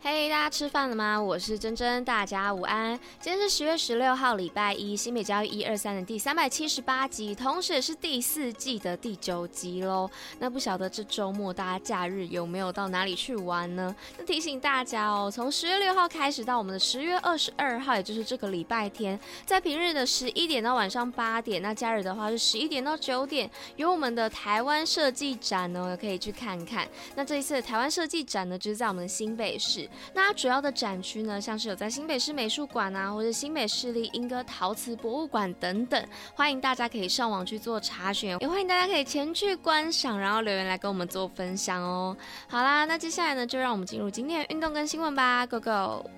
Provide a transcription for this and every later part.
嘿大家吃饭了吗？我是珍珍，大家午安。今天是十月十六号，礼拜一，新北教育一二三的第三百七十八集，同时也是第四季的第九集喽。那不晓得这周末大家假日有没有到哪里去玩呢？那提醒大家哦，从十月六号开始到我们的十月二十二号，也就是这个礼拜天，在平日的十一点到晚上八点，那假日的话是十一点到九点，有我们的台湾设计展哦，可以去看看。那这一次的台湾设计展呢，就是在我们的新北市。那它主要的展区呢，像是有在新北市美术馆啊，或者新北市立莺歌陶瓷博物馆等等，欢迎大家可以上网去做查询，也欢迎大家可以前去观赏，然后留言来跟我们做分享哦。好啦，那接下来呢，就让我们进入今天的运动跟新闻吧，Go Go！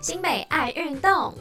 新北爱运动。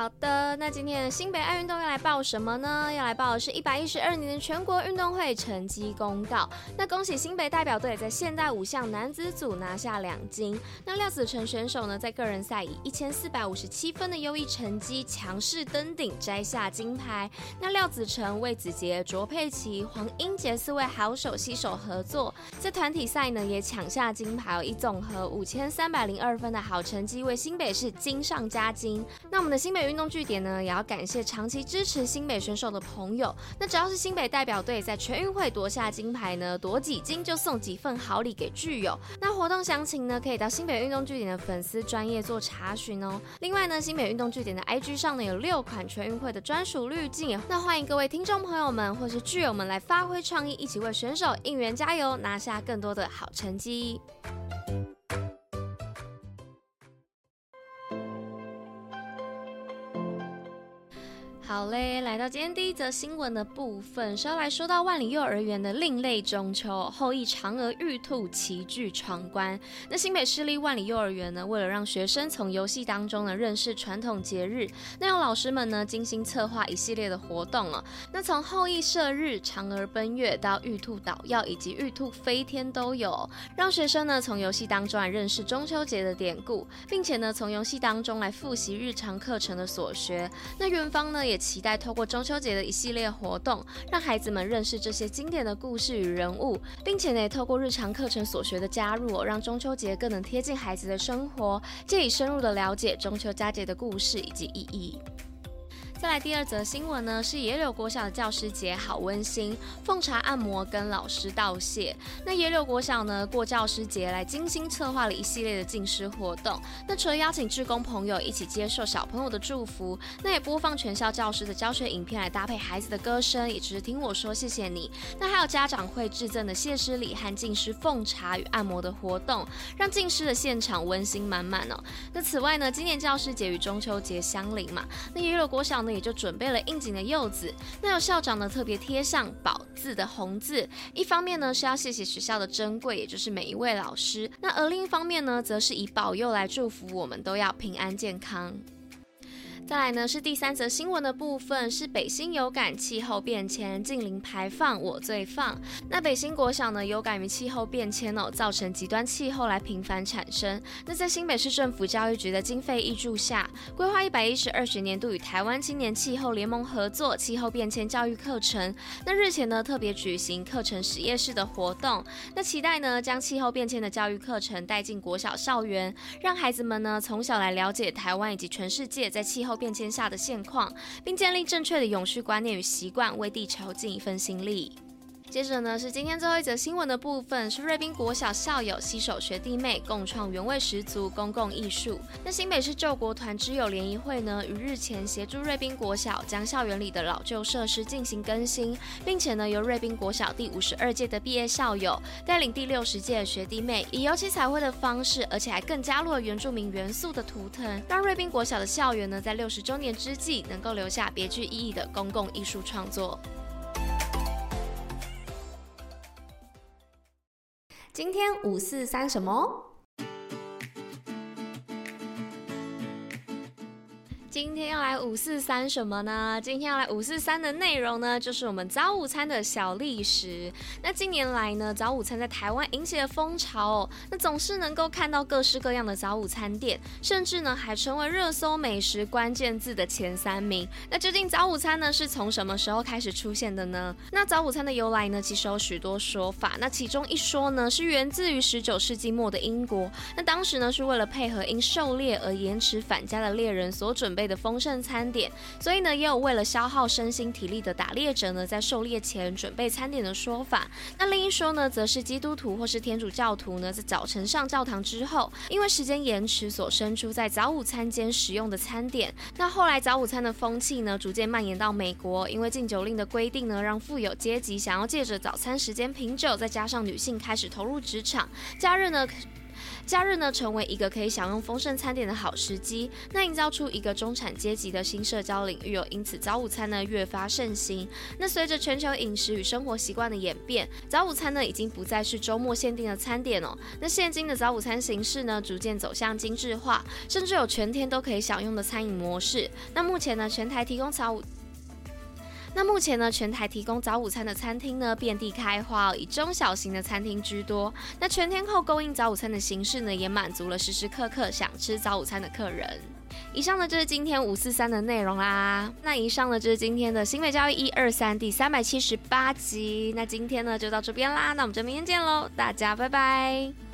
好的，那今天新北爱运动要来报什么呢？要来报的是一百一十二年的全国运动会成绩公告。那恭喜新北代表队在现代五项男子组拿下两金。那廖子成选手呢，在个人赛以一千四百五十七分的优异成绩强势登顶，摘下金牌。那廖子成、魏子杰、卓佩琪、黄英杰四位好手携手合作，在团体赛呢也抢下金牌，以总和五千三百零二分的好成绩为新北市金上加金。那我们的新北。运动据点呢，也要感谢长期支持新北选手的朋友。那只要是新北代表队在全运会夺下金牌呢，夺几金就送几份好礼给据友。那活动详情呢，可以到新北运动据点的粉丝专业做查询哦。另外呢，新北运动据点的 IG 上呢，有六款全运会的专属滤镜，那欢迎各位听众朋友们或是据友们来发挥创意，一起为选手应援加油，拿下更多的好成绩。好嘞，来到今天第一则新闻的部分，是要来说到万里幼儿园的另类中秋，后羿、嫦娥、玉兔齐聚闯关。那新北市立万里幼儿园呢，为了让学生从游戏当中呢认识传统节日，那有老师们呢精心策划一系列的活动哦。那从后羿射日、嫦娥奔月到玉兔捣药以及玉兔飞天都有，让学生呢从游戏当中来认识中秋节的典故，并且呢从游戏当中来复习日常课程的所学。那园方呢也。期待透过中秋节的一系列活动，让孩子们认识这些经典的故事与人物，并且呢，透过日常课程所学的加入，让中秋节更能贴近孩子的生活，借以深入的了解中秋佳节的故事以及意义。再来第二则新闻呢，是野柳国小的教师节好温馨，奉茶按摩跟老师道谢。那野柳国小呢，过教师节来精心策划了一系列的敬师活动。那除了邀请志工朋友一起接受小朋友的祝福，那也播放全校教师的教学影片来搭配孩子的歌声，也就是听我说谢谢你。那还有家长会致赠的谢师礼和敬师奉茶与按摩的活动，让敬师的现场温馨满满哦。那此外呢，今年教师节与中秋节相邻嘛，那野柳国小呢，也就准备了应景的柚子，那有校长呢特别贴上“宝”字的红字，一方面呢是要谢谢学校的珍贵，也就是每一位老师，那而另一方面呢，则是以保佑来祝福我们都要平安健康。再来呢是第三则新闻的部分，是北新有感气候变迁，近零排放我最放。那北新国小呢有感于气候变迁哦，造成极端气候来频繁产生。那在新北市政府教育局的经费挹注下，规划一百一十二学年度与台湾青年气候联盟合作气候变迁教育课程。那日前呢特别举行课程实验室的活动，那期待呢将气候变迁的教育课程带进国小校园，让孩子们呢从小来了解台湾以及全世界在气候变迁下的现况，并建立正确的永续观念与习惯，为地球尽一份心力。接着呢是今天最后一则新闻的部分，是瑞滨国小校友携手学弟妹共创原味十足公共艺术。那新北市救国团之友联谊会呢，于日前协助瑞滨国小将校园里的老旧设施进行更新，并且呢由瑞滨国小第五十二届的毕业校友带领第六十届的学弟妹，以油漆彩绘的方式，而且还更加入了原住民元素的图腾，让瑞滨国小的校园呢在六十周年之际能够留下别具意义的公共艺术创作。今天五四三什么？今天要来五四三什么呢？今天要来五四三的内容呢，就是我们早午餐的小历史。那近年来呢，早午餐在台湾引起了风潮哦，那总是能够看到各式各样的早午餐店，甚至呢还成为热搜美食关键字的前三名。那究竟早午餐呢是从什么时候开始出现的呢？那早午餐的由来呢，其实有许多说法。那其中一说呢，是源自于十九世纪末的英国。那当时呢，是为了配合因狩猎而延迟返家的猎人所准备类的丰盛餐点，所以呢，也有为了消耗身心体力的打猎者呢，在狩猎前准备餐点的说法。那另一说呢，则是基督徒或是天主教徒呢，在早晨上教堂之后，因为时间延迟所生出在早午餐间使用的餐点。那后来早午餐的风气呢，逐渐蔓延到美国，因为禁酒令的规定呢，让富有阶级想要借着早餐时间品酒，再加上女性开始投入职场，假日呢。假日呢，成为一个可以享用丰盛餐点的好时机，那营造出一个中产阶级的新社交领域哦。因此，早午餐呢越发盛行。那随着全球饮食与生活习惯的演变，早午餐呢已经不再是周末限定的餐点哦。那现今的早午餐形式呢，逐渐走向精致化，甚至有全天都可以享用的餐饮模式。那目前呢，全台提供早午。那目前呢，全台提供早午餐的餐厅呢，遍地开花，以中小型的餐厅居多。那全天候供应早午餐的形式呢，也满足了时时刻刻想吃早午餐的客人。以上呢，就是今天五四三的内容啦。那以上呢，就是今天的新北教育一二三第三百七十八集。那今天呢，就到这边啦。那我们就明天见喽，大家拜拜。